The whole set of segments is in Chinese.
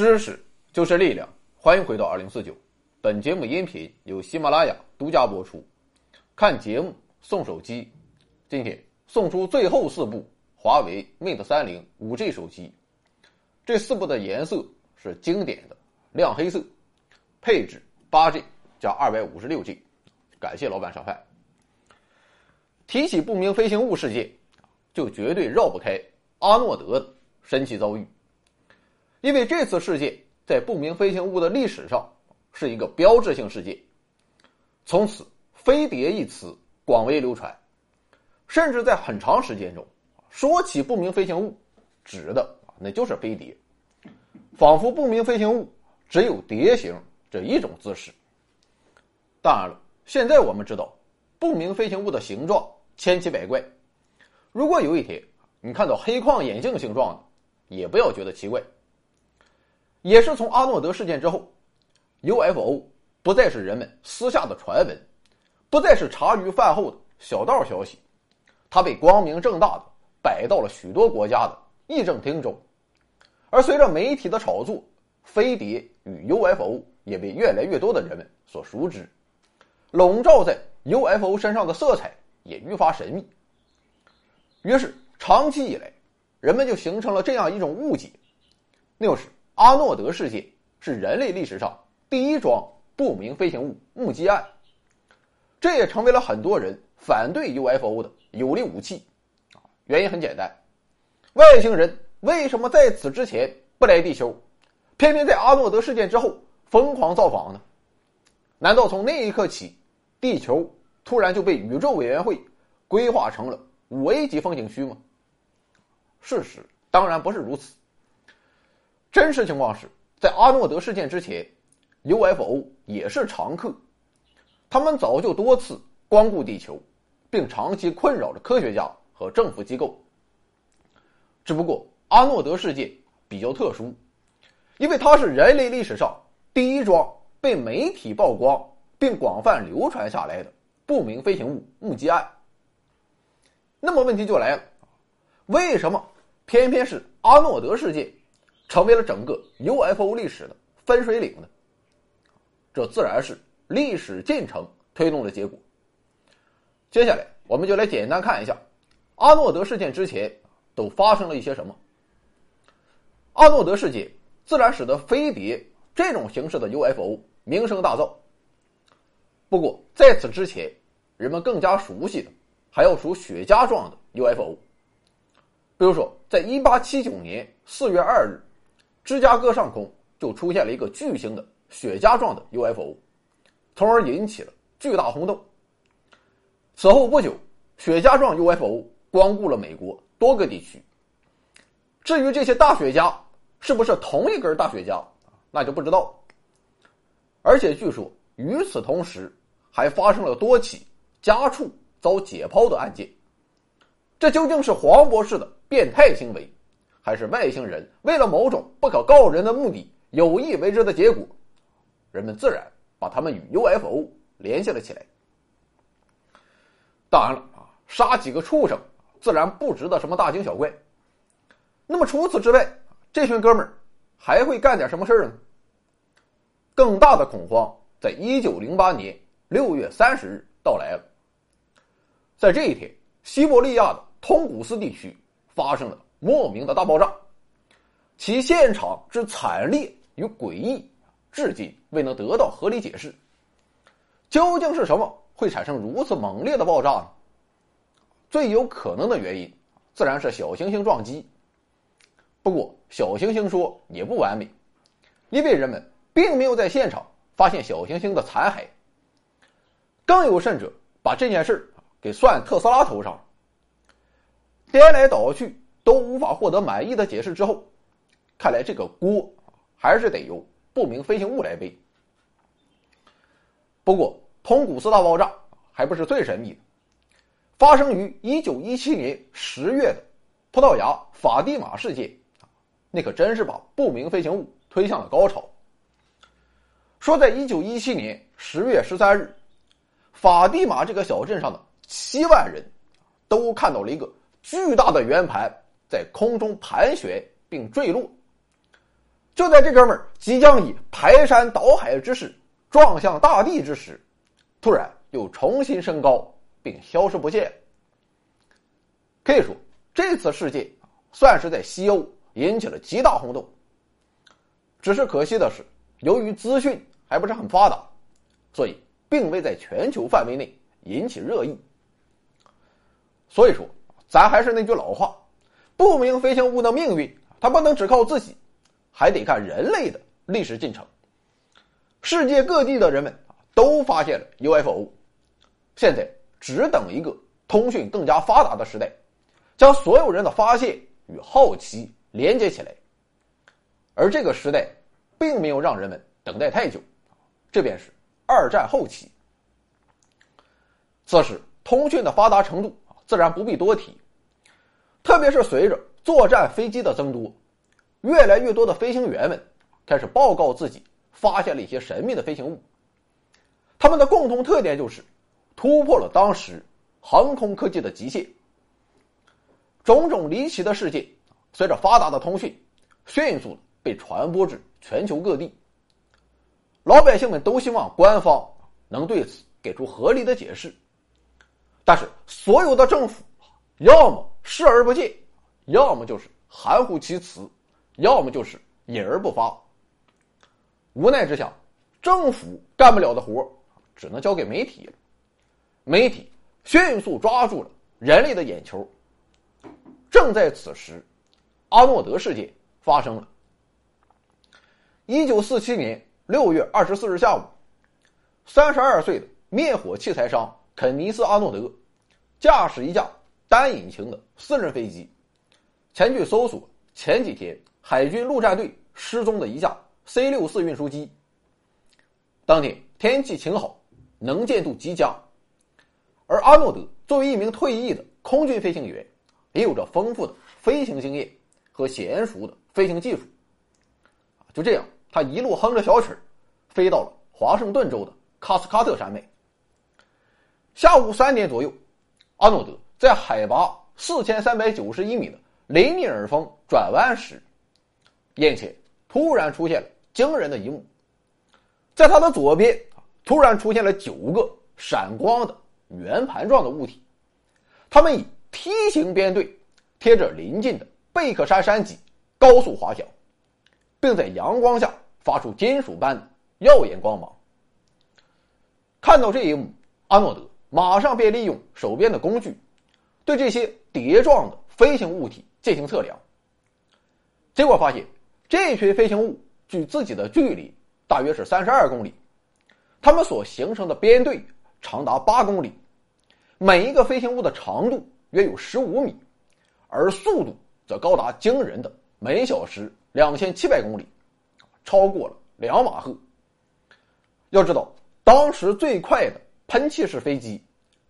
知识就是力量，欢迎回到二零四九。本节目音频由喜马拉雅独家播出。看节目送手机，今天送出最后四部华为 Mate 三零五 G 手机。这四部的颜色是经典的亮黑色，配置八 G 加二百五十六 G。感谢老板赏饭。提起不明飞行物事件，就绝对绕不开阿诺德的神奇遭遇。因为这次事件在不明飞行物的历史上是一个标志性事件，从此“飞碟”一词广为流传，甚至在很长时间中，说起不明飞行物，指的那就是飞碟，仿佛不明飞行物只有碟形这一种姿势。当然了，现在我们知道，不明飞行物的形状千奇百怪，如果有一天你看到黑框眼镜形状的，也不要觉得奇怪。也是从阿诺德事件之后，UFO 不再是人们私下的传闻，不再是茶余饭后的小道消息，它被光明正大的摆到了许多国家的议政厅中。而随着媒体的炒作，飞碟与 UFO 也被越来越多的人们所熟知，笼罩在 UFO 身上的色彩也愈发神秘。于是，长期以来，人们就形成了这样一种误解，那就是。阿诺德事件是人类历史上第一桩不明飞行物目击案，这也成为了很多人反对 UFO 的有力武器。原因很简单，外星人为什么在此之前不来地球，偏偏在阿诺德事件之后疯狂造访呢？难道从那一刻起，地球突然就被宇宙委员会规划成了五 A 级风景区吗？事实当然不是如此。真实情况是在阿诺德事件之前，UFO 也是常客，他们早就多次光顾地球，并长期困扰着科学家和政府机构。只不过阿诺德事件比较特殊，因为它是人类历史上第一桩被媒体曝光并广泛流传下来的不明飞行物目击案。那么问题就来了，为什么偏偏是阿诺德事件？成为了整个 UFO 历史的分水岭呢？这自然是历史进程推动的结果。接下来，我们就来简单看一下阿诺德事件之前都发生了一些什么。阿诺德事件自然使得飞碟这种形式的 UFO 名声大噪。不过，在此之前，人们更加熟悉的还要数雪茄状的 UFO。比如说，在1879年4月2日。芝加哥上空就出现了一个巨型的雪茄状的 UFO，从而引起了巨大轰动。此后不久，雪茄状 UFO 光顾了美国多个地区。至于这些大雪茄是不是同一根大雪茄，那就不知道了。而且据说与此同时，还发生了多起家畜遭解剖的案件。这究竟是黄博士的变态行为？还是外星人为了某种不可告人的目的有意为之的结果，人们自然把他们与 UFO 联系了起来。当然了啊，杀几个畜生自然不值得什么大惊小怪。那么除此之外，这群哥们儿还会干点什么事儿呢？更大的恐慌在一九零八年六月三十日到来了。在这一天，西伯利亚的通古斯地区发生了。莫名的大爆炸，其现场之惨烈与诡异，至今未能得到合理解释。究竟是什么会产生如此猛烈的爆炸呢？最有可能的原因，自然是小行星撞击。不过，小行星说也不完美，因为人们并没有在现场发现小行星的残骸。更有甚者，把这件事给算特斯拉头上，颠来倒去。都无法获得满意的解释之后，看来这个锅还是得由不明飞行物来背。不过，通古斯大爆炸还不是最神秘的。发生于一九一七年十月的葡萄牙法蒂玛事件，那可真是把不明飞行物推向了高潮。说，在一九一七年十月十三日，法蒂玛这个小镇上的七万人都看到了一个巨大的圆盘。在空中盘旋并坠落，就在这哥们儿即将以排山倒海之势撞向大地之时，突然又重新升高并消失不见。可以说，这次事件算是在西欧引起了极大轰动。只是可惜的是，由于资讯还不是很发达，所以并未在全球范围内引起热议。所以说，咱还是那句老话：不明飞行物的命运，它不能只靠自己。还得看人类的历史进程。世界各地的人们都发现了 UFO，现在只等一个通讯更加发达的时代，将所有人的发现与好奇连接起来。而这个时代并没有让人们等待太久，这便是二战后期。此时通讯的发达程度自然不必多提，特别是随着作战飞机的增多。越来越多的飞行员们开始报告自己发现了一些神秘的飞行物。他们的共同特点就是突破了当时航空科技的极限。种种离奇的事件随着发达的通讯，迅速被传播至全球各地。老百姓们都希望官方能对此给出合理的解释，但是所有的政府要么视而不见，要么就是含糊其辞。要么就是隐而不发。无奈之下，政府干不了的活只能交给媒体了。媒体迅速抓住了人类的眼球。正在此时，阿诺德事件发生了。一九四七年六月二十四日下午，三十二岁的灭火器材商肯尼斯·阿诺德驾驶一架单引擎的私人飞机，前去搜索前几天。海军陆战队失踪的一架 C 六四运输机。当天天气晴好，能见度极佳，而阿诺德作为一名退役的空军飞行员，也有着丰富的飞行经验和娴熟的飞行技术。就这样，他一路哼着小曲，飞到了华盛顿州的卡斯卡特山脉。下午三点左右，阿诺德在海拔四千三百九十一米的雷尼尔峰转弯时。眼前突然出现了惊人的一幕，在他的左边突然出现了九个闪光的圆盘状的物体，它们以梯形编队贴着临近的贝克山山脊高速滑翔，并在阳光下发出金属般的耀眼光芒。看到这一幕，阿诺德马上便利用手边的工具，对这些碟状的飞行物体进行测量，结果发现。这群飞行物距自己的距离大约是三十二公里，它们所形成的编队长达八公里，每一个飞行物的长度约有十五米，而速度则高达惊人的每小时两千七百公里，超过了两马赫。要知道，当时最快的喷气式飞机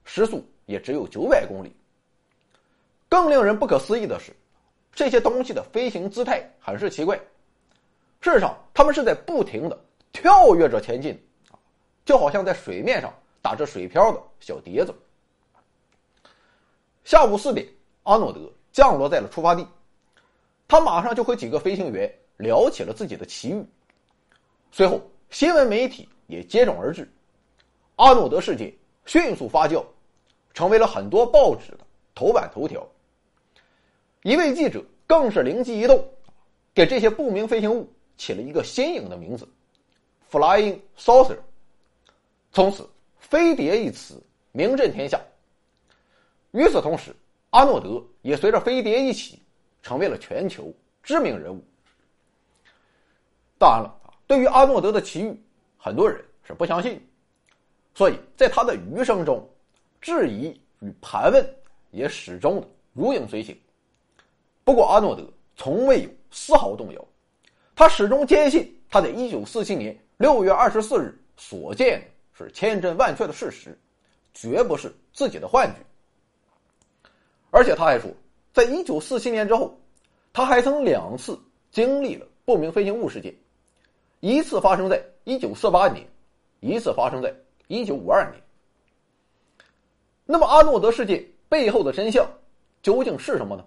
时速也只有九百公里。更令人不可思议的是。这些东西的飞行姿态很是奇怪，事实上，它们是在不停的跳跃着前进，就好像在水面上打着水漂的小碟子。下午四点，阿诺德降落在了出发地，他马上就和几个飞行员聊起了自己的奇遇。随后，新闻媒体也接踵而至，阿诺德事件迅速发酵，成为了很多报纸的头版头条。一位记者更是灵机一动，给这些不明飞行物起了一个新颖的名字 “Flying Saucer”。从此，“飞碟”一词名震天下。与此同时，阿诺德也随着飞碟一起成为了全球知名人物。当然了，对于阿诺德的奇遇，很多人是不相信，所以在他的余生中，质疑与盘问也始终的如影随形。不过，阿诺德从未有丝毫动摇，他始终坚信他在一九四七年六月二十四日所见是千真万确的事实，绝不是自己的幻觉。而且他还说，在一九四七年之后，他还曾两次经历了不明飞行物事件，一次发生在一九四八年，一次发生在一九五二年。那么，阿诺德事件背后的真相究竟是什么呢？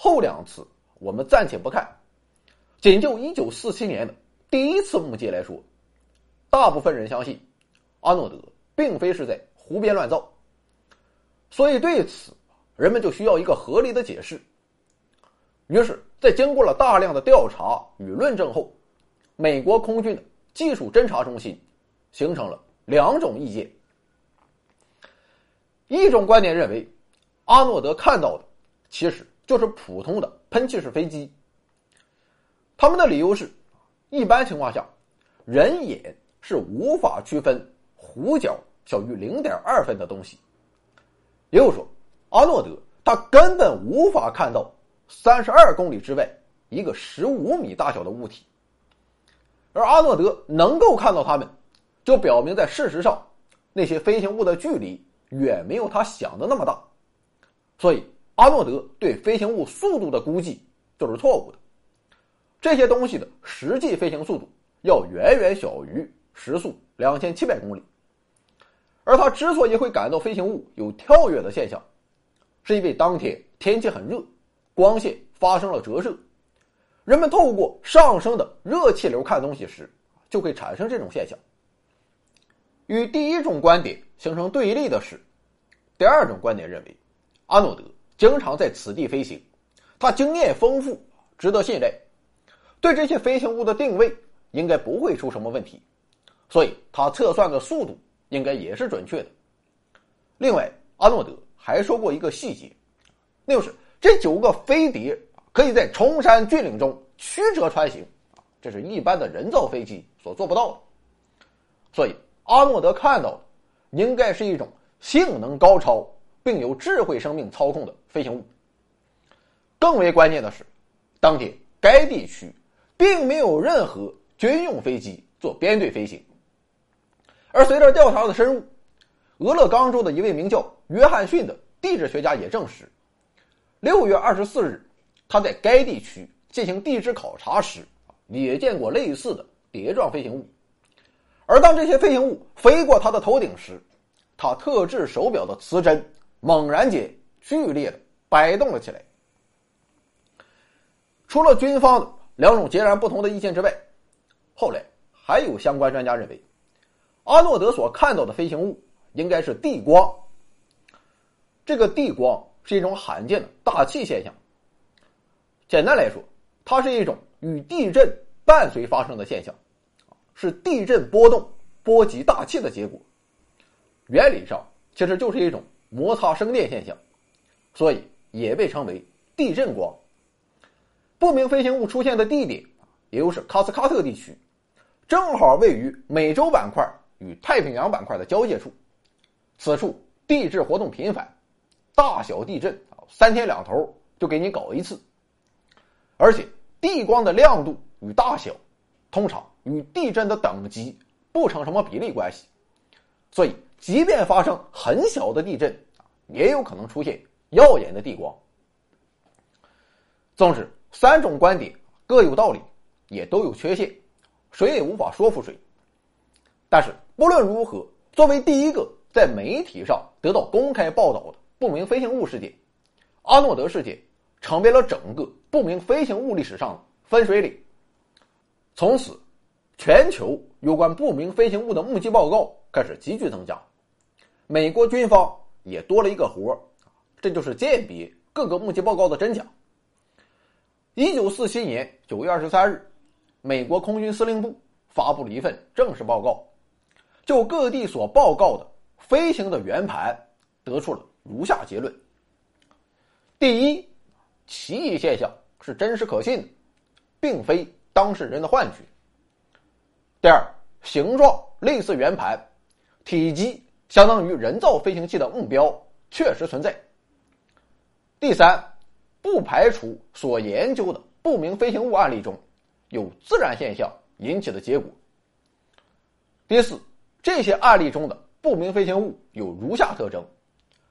后两次我们暂且不看，仅就1947年的第一次目击来说，大部分人相信阿诺德并非是在胡编乱造。所以对此，人们就需要一个合理的解释。于是，在经过了大量的调查与论证后，美国空军的技术侦察中心形成了两种意见。一种观点认为，阿诺德看到的其实就是普通的喷气式飞机。他们的理由是，一般情况下，人眼是无法区分弧角小于零点二分的东西。也就是说，阿诺德他根本无法看到三十二公里之外一个十五米大小的物体，而阿诺德能够看到它们，就表明在事实上，那些飞行物的距离远没有他想的那么大，所以阿诺德对飞行物速度的估计就是错误的，这些东西的实际飞行速度要远远小于时速两千七百公里。而他之所以会感到飞行物有跳跃的现象，是因为当天天气很热，光线发生了折射，人们透过上升的热气流看东西时，就会产生这种现象。与第一种观点形成对立的是，第二种观点认为，阿诺德经常在此地飞行，他经验丰富，值得信赖，对这些飞行物的定位应该不会出什么问题，所以他测算的速度。应该也是准确的。另外，阿诺德还说过一个细节，那就是这九个飞碟可以在崇山峻岭中曲折穿行，这是一般的人造飞机所做不到的。所以，阿诺德看到的应该是一种性能高超并由智慧生命操控的飞行物。更为关键的是，当天该地区并没有任何军用飞机做编队飞行。而随着调查的深入，俄勒冈州的一位名叫约翰逊的地质学家也证实，六月二十四日，他在该地区进行地质考察时，也见过类似的碟状飞行物。而当这些飞行物飞过他的头顶时，他特制手表的磁针猛然间剧烈的摆动了起来。除了军方的两种截然不同的意见之外，后来还有相关专家认为。阿诺德所看到的飞行物应该是地光。这个地光是一种罕见的大气现象。简单来说，它是一种与地震伴随发生的现象，是地震波动波及大气的结果。原理上其实就是一种摩擦生电现象，所以也被称为地震光。不明飞行物出现的地点，也就是喀斯喀特地区，正好位于美洲板块。与太平洋板块的交界处，此处地质活动频繁，大小地震啊，三天两头就给你搞一次。而且地光的亮度与大小，通常与地震的等级不成什么比例关系，所以即便发生很小的地震也有可能出现耀眼的地光。总之，三种观点各有道理，也都有缺陷，谁也无法说服谁。但是。不论如何，作为第一个在媒体上得到公开报道的不明飞行物事件，阿诺德事件成为了整个不明飞行物历史上的分水岭。从此，全球有关不明飞行物的目击报告开始急剧增加，美国军方也多了一个活这就是鉴别各个目击报告的真假。一九四七年九月二十三日，美国空军司令部发布了一份正式报告。就各地所报告的飞行的圆盘，得出了如下结论：第一，奇异现象是真实可信的，并非当事人的幻觉；第二，形状类似圆盘，体积相当于人造飞行器的目标确实存在；第三，不排除所研究的不明飞行物案例中有自然现象引起的结果；第四。这些案例中的不明飞行物有如下特征：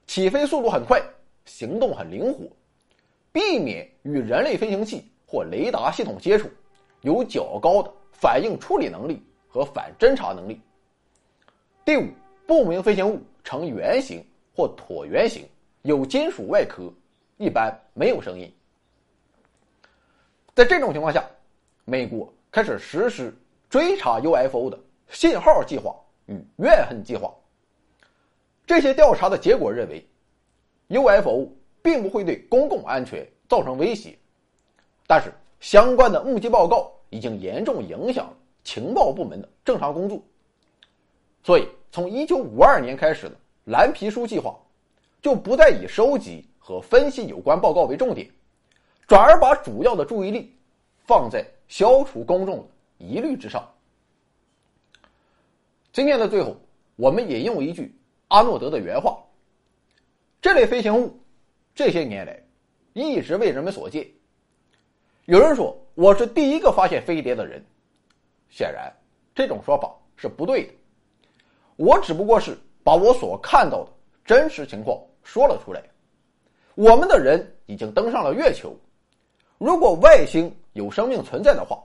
起飞速度很快，行动很灵活，避免与人类飞行器或雷达系统接触，有较高的反应处理能力和反侦察能力。第五，不明飞行物呈圆形或椭圆形，有金属外壳，一般没有声音。在这种情况下，美国开始实施追查 UFO 的信号计划与怨恨计划。这些调查的结果认为，UFO 并不会对公共安全造成威胁，但是相关的目击报告已经严重影响了情报部门的正常工作。所以，从1952年开始的蓝皮书计划，就不再以收集和分析有关报告为重点，转而把主要的注意力放在消除公众的疑虑之上。今天的最后，我们引用一句。阿诺德的原话：“这类飞行物这些年来一直为人们所见。”有人说我是第一个发现飞碟的人，显然这种说法是不对的。我只不过是把我所看到的真实情况说了出来。我们的人已经登上了月球，如果外星有生命存在的话，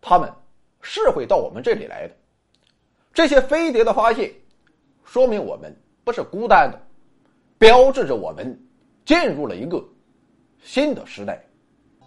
他们是会到我们这里来的。这些飞碟的发现。说明我们不是孤单的，标志着我们进入了一个新的时代。